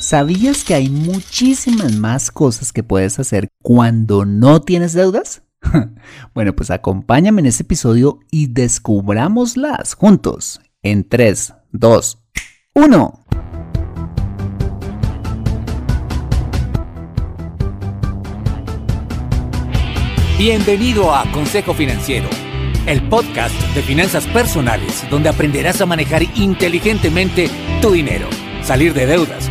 ¿Sabías que hay muchísimas más cosas que puedes hacer cuando no tienes deudas? bueno, pues acompáñame en este episodio y descubrámoslas juntos en 3, 2, 1. Bienvenido a Consejo Financiero, el podcast de finanzas personales donde aprenderás a manejar inteligentemente tu dinero, salir de deudas,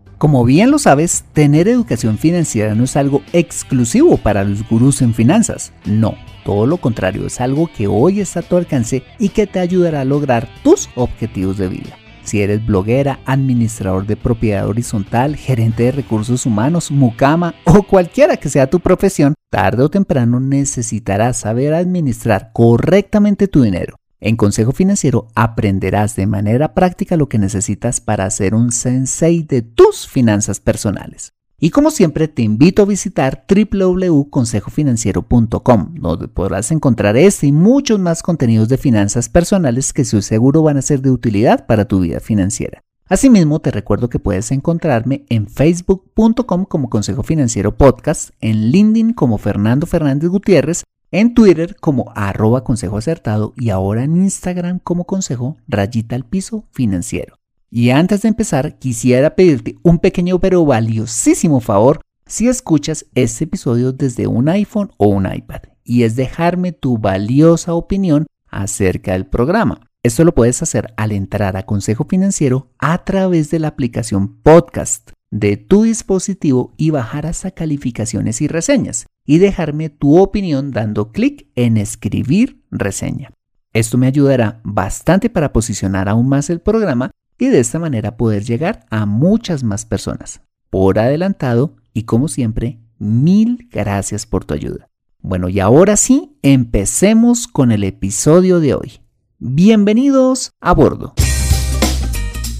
Como bien lo sabes, tener educación financiera no es algo exclusivo para los gurús en finanzas. No, todo lo contrario, es algo que hoy está a tu alcance y que te ayudará a lograr tus objetivos de vida. Si eres bloguera, administrador de propiedad horizontal, gerente de recursos humanos, mucama o cualquiera que sea tu profesión, tarde o temprano necesitarás saber administrar correctamente tu dinero en Consejo Financiero aprenderás de manera práctica lo que necesitas para ser un sensei de tus finanzas personales. Y como siempre te invito a visitar www.consejofinanciero.com, donde podrás encontrar este y muchos más contenidos de finanzas personales que seguro van a ser de utilidad para tu vida financiera. Asimismo, te recuerdo que puedes encontrarme en facebook.com como Consejo Financiero Podcast, en LinkedIn como Fernando Fernández Gutiérrez en Twitter como arroba consejo acertado y ahora en Instagram como consejo rayita al piso financiero. Y antes de empezar, quisiera pedirte un pequeño pero valiosísimo favor si escuchas este episodio desde un iPhone o un iPad, y es dejarme tu valiosa opinión acerca del programa. Esto lo puedes hacer al entrar a Consejo Financiero a través de la aplicación Podcast de tu dispositivo y bajar hasta calificaciones y reseñas y dejarme tu opinión dando clic en escribir reseña. Esto me ayudará bastante para posicionar aún más el programa y de esta manera poder llegar a muchas más personas. Por adelantado y como siempre, mil gracias por tu ayuda. Bueno, y ahora sí, empecemos con el episodio de hoy. Bienvenidos a bordo.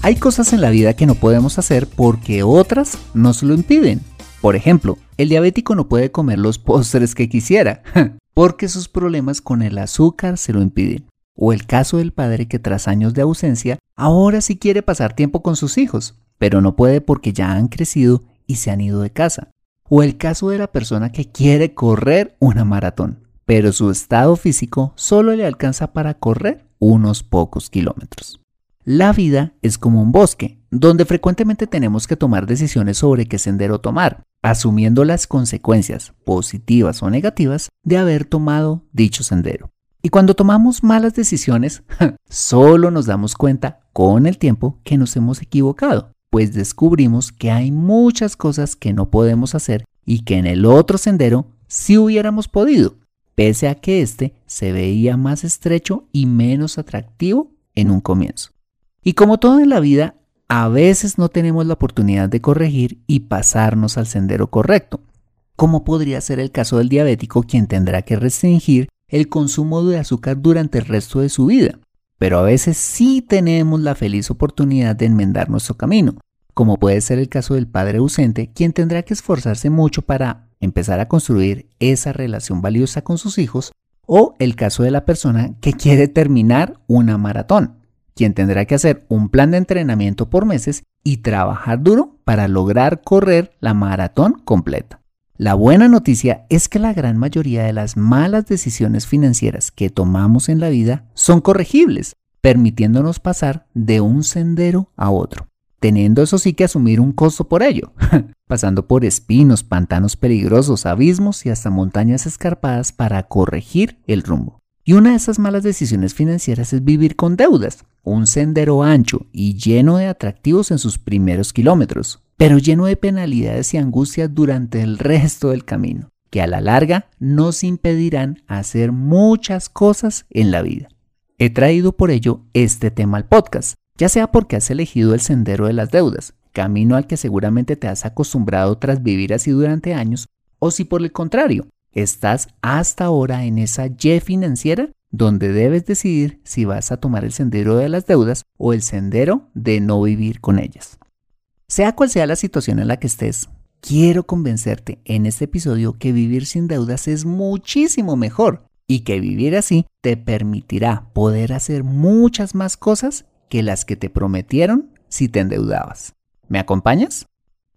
Hay cosas en la vida que no podemos hacer porque otras nos lo impiden. Por ejemplo, el diabético no puede comer los postres que quisiera, porque sus problemas con el azúcar se lo impiden. O el caso del padre que tras años de ausencia ahora sí quiere pasar tiempo con sus hijos, pero no puede porque ya han crecido y se han ido de casa. O el caso de la persona que quiere correr una maratón, pero su estado físico solo le alcanza para correr unos pocos kilómetros. La vida es como un bosque, donde frecuentemente tenemos que tomar decisiones sobre qué sendero tomar, asumiendo las consecuencias, positivas o negativas, de haber tomado dicho sendero. Y cuando tomamos malas decisiones, solo nos damos cuenta con el tiempo que nos hemos equivocado, pues descubrimos que hay muchas cosas que no podemos hacer y que en el otro sendero sí hubiéramos podido, pese a que este se veía más estrecho y menos atractivo en un comienzo. Y como todo en la vida, a veces no tenemos la oportunidad de corregir y pasarnos al sendero correcto, como podría ser el caso del diabético quien tendrá que restringir el consumo de azúcar durante el resto de su vida. Pero a veces sí tenemos la feliz oportunidad de enmendar nuestro camino, como puede ser el caso del padre ausente, quien tendrá que esforzarse mucho para empezar a construir esa relación valiosa con sus hijos, o el caso de la persona que quiere terminar una maratón quien tendrá que hacer un plan de entrenamiento por meses y trabajar duro para lograr correr la maratón completa. La buena noticia es que la gran mayoría de las malas decisiones financieras que tomamos en la vida son corregibles, permitiéndonos pasar de un sendero a otro, teniendo eso sí que asumir un costo por ello, pasando por espinos, pantanos peligrosos, abismos y hasta montañas escarpadas para corregir el rumbo. Y una de esas malas decisiones financieras es vivir con deudas, un sendero ancho y lleno de atractivos en sus primeros kilómetros, pero lleno de penalidades y angustias durante el resto del camino, que a la larga nos impedirán hacer muchas cosas en la vida. He traído por ello este tema al podcast, ya sea porque has elegido el sendero de las deudas, camino al que seguramente te has acostumbrado tras vivir así durante años, o si por el contrario, estás hasta ahora en esa Y financiera donde debes decidir si vas a tomar el sendero de las deudas o el sendero de no vivir con ellas. Sea cual sea la situación en la que estés, quiero convencerte en este episodio que vivir sin deudas es muchísimo mejor y que vivir así te permitirá poder hacer muchas más cosas que las que te prometieron si te endeudabas. ¿Me acompañas?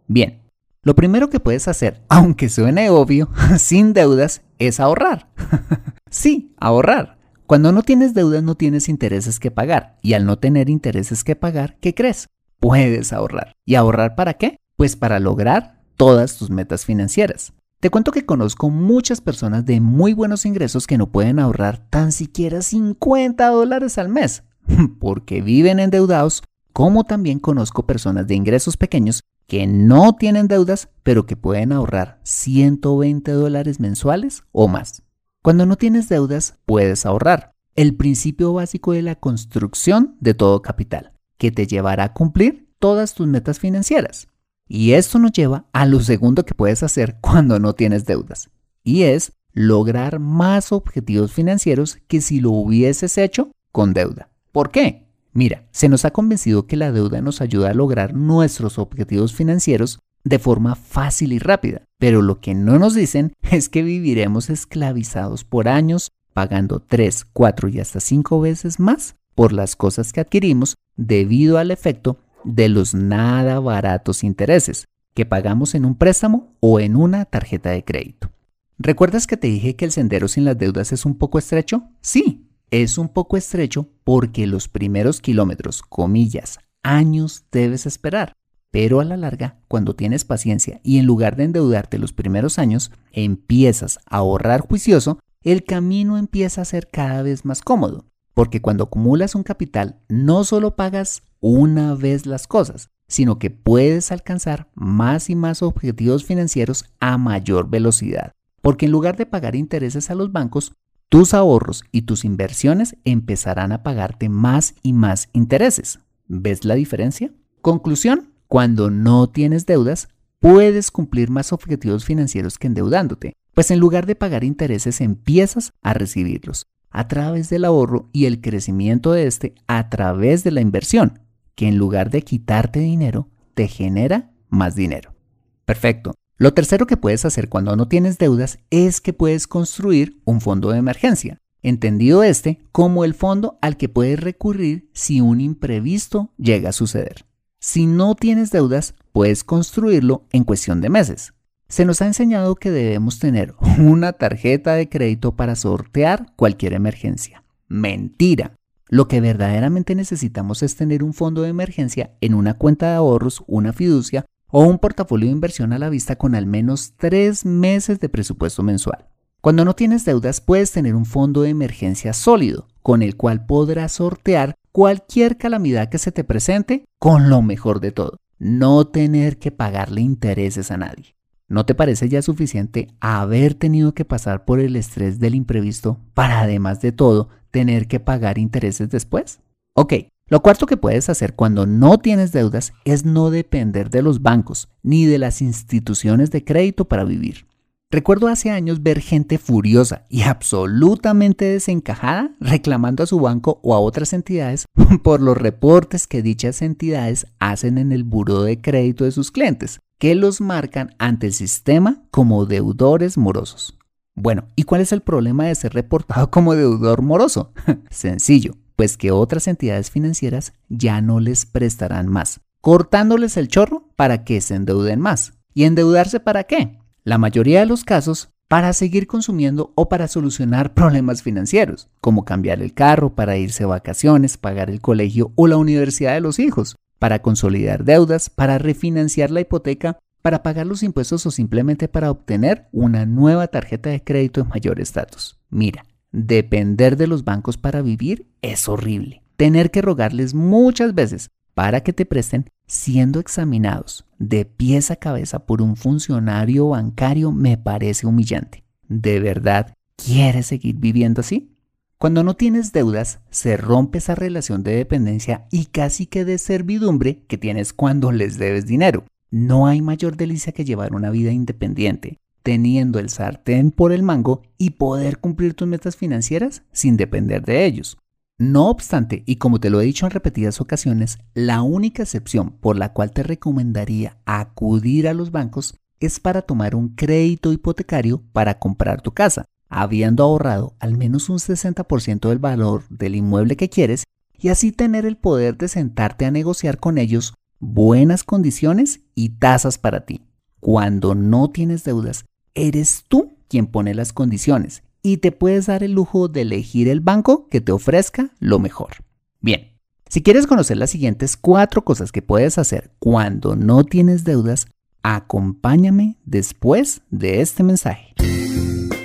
Bien, lo primero que puedes hacer, aunque suene obvio, sin deudas, es ahorrar. sí, ahorrar. Cuando no tienes deudas no tienes intereses que pagar y al no tener intereses que pagar, ¿qué crees? Puedes ahorrar. ¿Y ahorrar para qué? Pues para lograr todas tus metas financieras. Te cuento que conozco muchas personas de muy buenos ingresos que no pueden ahorrar tan siquiera 50 dólares al mes porque viven endeudados, como también conozco personas de ingresos pequeños que no tienen deudas, pero que pueden ahorrar 120 dólares mensuales o más. Cuando no tienes deudas, puedes ahorrar. El principio básico de la construcción de todo capital, que te llevará a cumplir todas tus metas financieras. Y esto nos lleva a lo segundo que puedes hacer cuando no tienes deudas, y es lograr más objetivos financieros que si lo hubieses hecho con deuda. ¿Por qué? Mira, se nos ha convencido que la deuda nos ayuda a lograr nuestros objetivos financieros de forma fácil y rápida, pero lo que no nos dicen es que viviremos esclavizados por años pagando 3, 4 y hasta 5 veces más por las cosas que adquirimos debido al efecto de los nada baratos intereses que pagamos en un préstamo o en una tarjeta de crédito. ¿Recuerdas que te dije que el sendero sin las deudas es un poco estrecho? Sí, es un poco estrecho porque los primeros kilómetros, comillas, años debes esperar. Pero a la larga, cuando tienes paciencia y en lugar de endeudarte los primeros años, empiezas a ahorrar juicioso, el camino empieza a ser cada vez más cómodo. Porque cuando acumulas un capital, no solo pagas una vez las cosas, sino que puedes alcanzar más y más objetivos financieros a mayor velocidad. Porque en lugar de pagar intereses a los bancos, tus ahorros y tus inversiones empezarán a pagarte más y más intereses. ¿Ves la diferencia? Conclusión, cuando no tienes deudas, puedes cumplir más objetivos financieros que endeudándote, pues en lugar de pagar intereses empiezas a recibirlos a través del ahorro y el crecimiento de este a través de la inversión, que en lugar de quitarte dinero, te genera más dinero. Perfecto. Lo tercero que puedes hacer cuando no tienes deudas es que puedes construir un fondo de emergencia, entendido este como el fondo al que puedes recurrir si un imprevisto llega a suceder. Si no tienes deudas, puedes construirlo en cuestión de meses. Se nos ha enseñado que debemos tener una tarjeta de crédito para sortear cualquier emergencia. Mentira. Lo que verdaderamente necesitamos es tener un fondo de emergencia en una cuenta de ahorros, una fiducia o un portafolio de inversión a la vista con al menos tres meses de presupuesto mensual. Cuando no tienes deudas puedes tener un fondo de emergencia sólido, con el cual podrás sortear cualquier calamidad que se te presente con lo mejor de todo, no tener que pagarle intereses a nadie. ¿No te parece ya suficiente haber tenido que pasar por el estrés del imprevisto para además de todo tener que pagar intereses después? Ok, lo cuarto que puedes hacer cuando no tienes deudas es no depender de los bancos ni de las instituciones de crédito para vivir. Recuerdo hace años ver gente furiosa y absolutamente desencajada reclamando a su banco o a otras entidades por los reportes que dichas entidades hacen en el buro de crédito de sus clientes, que los marcan ante el sistema como deudores morosos. Bueno, ¿y cuál es el problema de ser reportado como deudor moroso? Sencillo, pues que otras entidades financieras ya no les prestarán más, cortándoles el chorro para que se endeuden más. ¿Y endeudarse para qué? La mayoría de los casos para seguir consumiendo o para solucionar problemas financieros, como cambiar el carro para irse a vacaciones, pagar el colegio o la universidad de los hijos, para consolidar deudas, para refinanciar la hipoteca, para pagar los impuestos o simplemente para obtener una nueva tarjeta de crédito de mayor estatus. Mira, depender de los bancos para vivir es horrible. Tener que rogarles muchas veces para que te presten siendo examinados de pies a cabeza por un funcionario bancario me parece humillante. ¿De verdad quieres seguir viviendo así? Cuando no tienes deudas, se rompe esa relación de dependencia y casi que de servidumbre que tienes cuando les debes dinero. No hay mayor delicia que llevar una vida independiente, teniendo el sartén por el mango y poder cumplir tus metas financieras sin depender de ellos. No obstante, y como te lo he dicho en repetidas ocasiones, la única excepción por la cual te recomendaría acudir a los bancos es para tomar un crédito hipotecario para comprar tu casa, habiendo ahorrado al menos un 60% del valor del inmueble que quieres y así tener el poder de sentarte a negociar con ellos buenas condiciones y tasas para ti. Cuando no tienes deudas, eres tú quien pone las condiciones y te puedes dar el lujo de elegir el banco que te ofrezca lo mejor. Bien, si quieres conocer las siguientes cuatro cosas que puedes hacer cuando no tienes deudas, acompáñame después de este mensaje.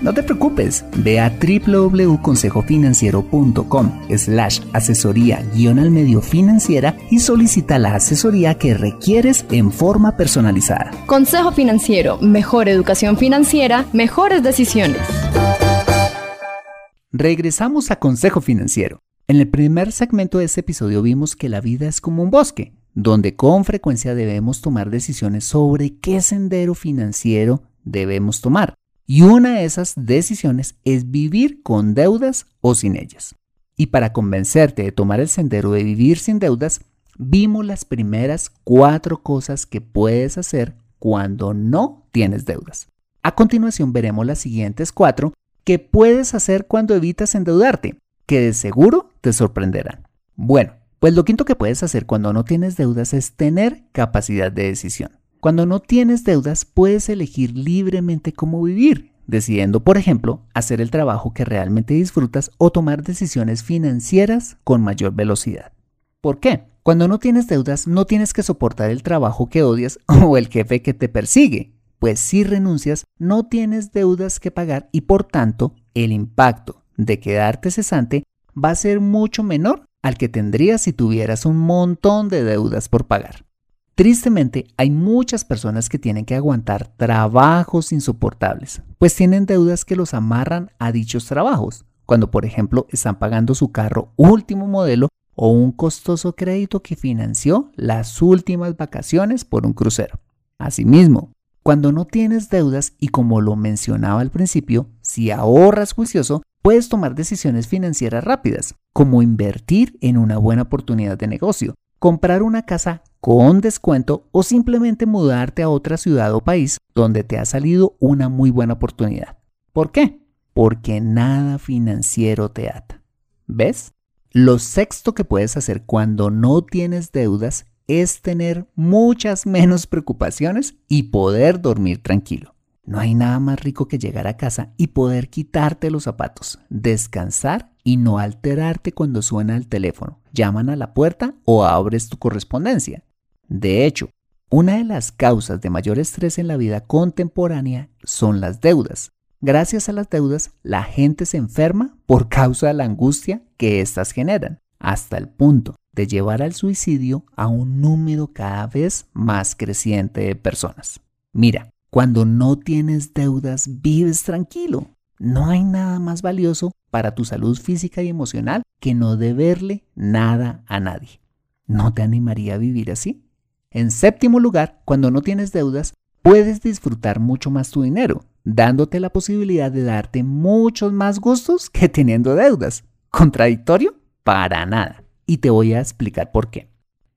no te preocupes, ve a www.consejofinanciero.com slash asesoría guion al medio financiera y solicita la asesoría que requieres en forma personalizada. Consejo Financiero, mejor educación financiera, mejores decisiones. Regresamos a Consejo Financiero. En el primer segmento de este episodio vimos que la vida es como un bosque, donde con frecuencia debemos tomar decisiones sobre qué sendero financiero debemos tomar. Y una de esas decisiones es vivir con deudas o sin ellas. Y para convencerte de tomar el sendero de vivir sin deudas, vimos las primeras cuatro cosas que puedes hacer cuando no tienes deudas. A continuación veremos las siguientes cuatro que puedes hacer cuando evitas endeudarte que de seguro te sorprenderán. Bueno, pues lo quinto que puedes hacer cuando no tienes deudas es tener capacidad de decisión. Cuando no tienes deudas puedes elegir libremente cómo vivir, decidiendo, por ejemplo, hacer el trabajo que realmente disfrutas o tomar decisiones financieras con mayor velocidad. ¿Por qué? Cuando no tienes deudas no tienes que soportar el trabajo que odias o el jefe que te persigue, pues si renuncias no tienes deudas que pagar y por tanto el impacto de quedarte cesante va a ser mucho menor al que tendrías si tuvieras un montón de deudas por pagar. Tristemente, hay muchas personas que tienen que aguantar trabajos insoportables, pues tienen deudas que los amarran a dichos trabajos, cuando por ejemplo están pagando su carro último modelo o un costoso crédito que financió las últimas vacaciones por un crucero. Asimismo, cuando no tienes deudas y como lo mencionaba al principio, si ahorras juicioso, puedes tomar decisiones financieras rápidas, como invertir en una buena oportunidad de negocio, comprar una casa con descuento o simplemente mudarte a otra ciudad o país donde te ha salido una muy buena oportunidad. ¿Por qué? Porque nada financiero te ata. ¿Ves? Lo sexto que puedes hacer cuando no tienes deudas es tener muchas menos preocupaciones y poder dormir tranquilo. No hay nada más rico que llegar a casa y poder quitarte los zapatos, descansar y no alterarte cuando suena el teléfono, llaman a la puerta o abres tu correspondencia. De hecho, una de las causas de mayor estrés en la vida contemporánea son las deudas. Gracias a las deudas, la gente se enferma por causa de la angustia que éstas generan, hasta el punto de llevar al suicidio a un número cada vez más creciente de personas. Mira, cuando no tienes deudas, vives tranquilo. No hay nada más valioso para tu salud física y emocional que no deberle nada a nadie. ¿No te animaría a vivir así? En séptimo lugar, cuando no tienes deudas, puedes disfrutar mucho más tu dinero, dándote la posibilidad de darte muchos más gustos que teniendo deudas. ¿Contradictorio? Para nada. Y te voy a explicar por qué.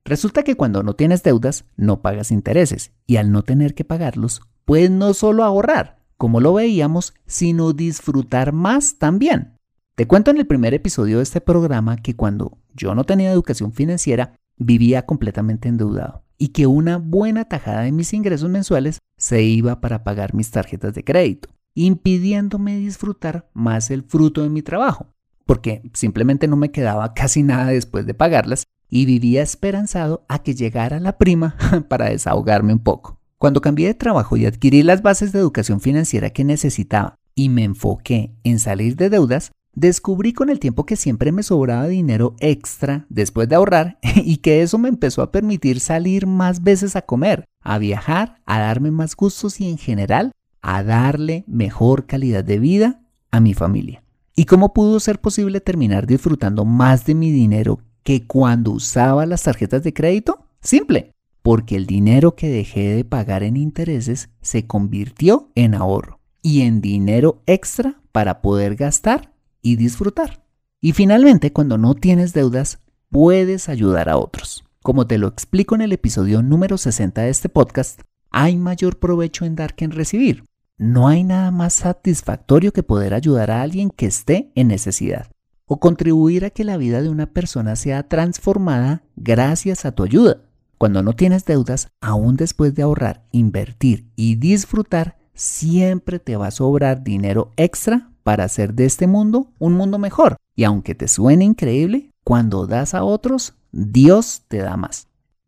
Resulta que cuando no tienes deudas, no pagas intereses, y al no tener que pagarlos, puedes no solo ahorrar, como lo veíamos, sino disfrutar más también. Te cuento en el primer episodio de este programa que cuando yo no tenía educación financiera, vivía completamente endeudado y que una buena tajada de mis ingresos mensuales se iba para pagar mis tarjetas de crédito, impidiéndome disfrutar más el fruto de mi trabajo, porque simplemente no me quedaba casi nada después de pagarlas y vivía esperanzado a que llegara la prima para desahogarme un poco. Cuando cambié de trabajo y adquirí las bases de educación financiera que necesitaba y me enfoqué en salir de deudas, descubrí con el tiempo que siempre me sobraba dinero extra después de ahorrar y que eso me empezó a permitir salir más veces a comer, a viajar, a darme más gustos y en general a darle mejor calidad de vida a mi familia. ¿Y cómo pudo ser posible terminar disfrutando más de mi dinero que cuando usaba las tarjetas de crédito? Simple, porque el dinero que dejé de pagar en intereses se convirtió en ahorro y en dinero extra para poder gastar y disfrutar. Y finalmente, cuando no tienes deudas, puedes ayudar a otros. Como te lo explico en el episodio número 60 de este podcast, hay mayor provecho en dar que en recibir. No hay nada más satisfactorio que poder ayudar a alguien que esté en necesidad o contribuir a que la vida de una persona sea transformada gracias a tu ayuda. Cuando no tienes deudas, aún después de ahorrar, invertir y disfrutar, siempre te va a sobrar dinero extra para hacer de este mundo un mundo mejor. Y aunque te suene increíble, cuando das a otros, Dios te da más.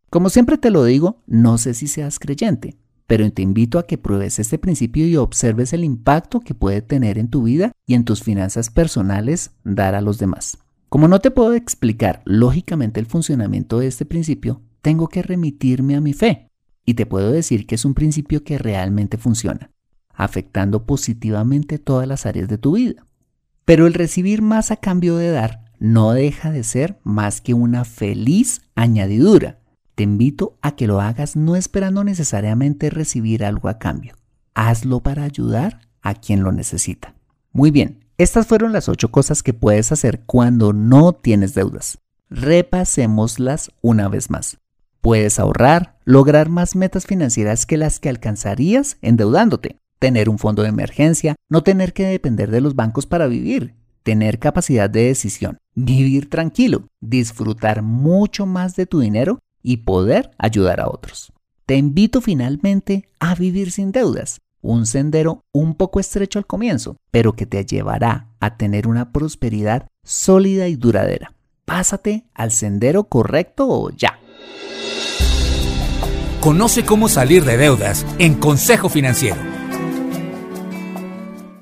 Como siempre te lo digo, no sé si seas creyente, pero te invito a que pruebes este principio y observes el impacto que puede tener en tu vida y en tus finanzas personales dar a los demás. Como no te puedo explicar lógicamente el funcionamiento de este principio, tengo que remitirme a mi fe y te puedo decir que es un principio que realmente funciona afectando positivamente todas las áreas de tu vida. Pero el recibir más a cambio de dar no deja de ser más que una feliz añadidura. Te invito a que lo hagas no esperando necesariamente recibir algo a cambio. Hazlo para ayudar a quien lo necesita. Muy bien, estas fueron las ocho cosas que puedes hacer cuando no tienes deudas. Repasémoslas una vez más. Puedes ahorrar, lograr más metas financieras que las que alcanzarías endeudándote tener un fondo de emergencia, no tener que depender de los bancos para vivir, tener capacidad de decisión, vivir tranquilo, disfrutar mucho más de tu dinero y poder ayudar a otros. Te invito finalmente a vivir sin deudas, un sendero un poco estrecho al comienzo, pero que te llevará a tener una prosperidad sólida y duradera. Pásate al sendero correcto ya. Conoce cómo salir de deudas en Consejo Financiero.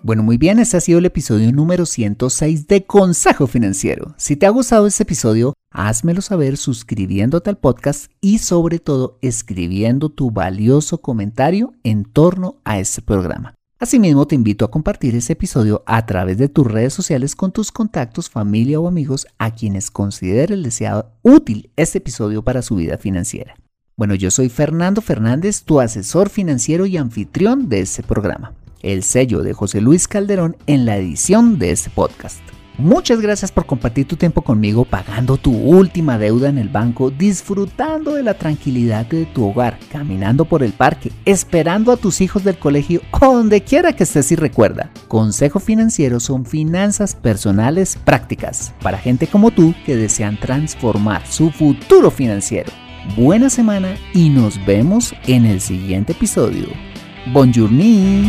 Bueno, muy bien, este ha sido el episodio número 106 de Consejo Financiero. Si te ha gustado este episodio, házmelo saber suscribiéndote al podcast y sobre todo escribiendo tu valioso comentario en torno a este programa. Asimismo, te invito a compartir este episodio a través de tus redes sociales con tus contactos, familia o amigos a quienes consideres deseado útil este episodio para su vida financiera. Bueno, yo soy Fernando Fernández, tu asesor financiero y anfitrión de este programa el sello de José Luis Calderón en la edición de este podcast. Muchas gracias por compartir tu tiempo conmigo pagando tu última deuda en el banco, disfrutando de la tranquilidad de tu hogar, caminando por el parque, esperando a tus hijos del colegio o donde quiera que estés y recuerda. Consejo Financiero son finanzas personales prácticas para gente como tú que desean transformar su futuro financiero. Buena semana y nos vemos en el siguiente episodio. Bonjourni.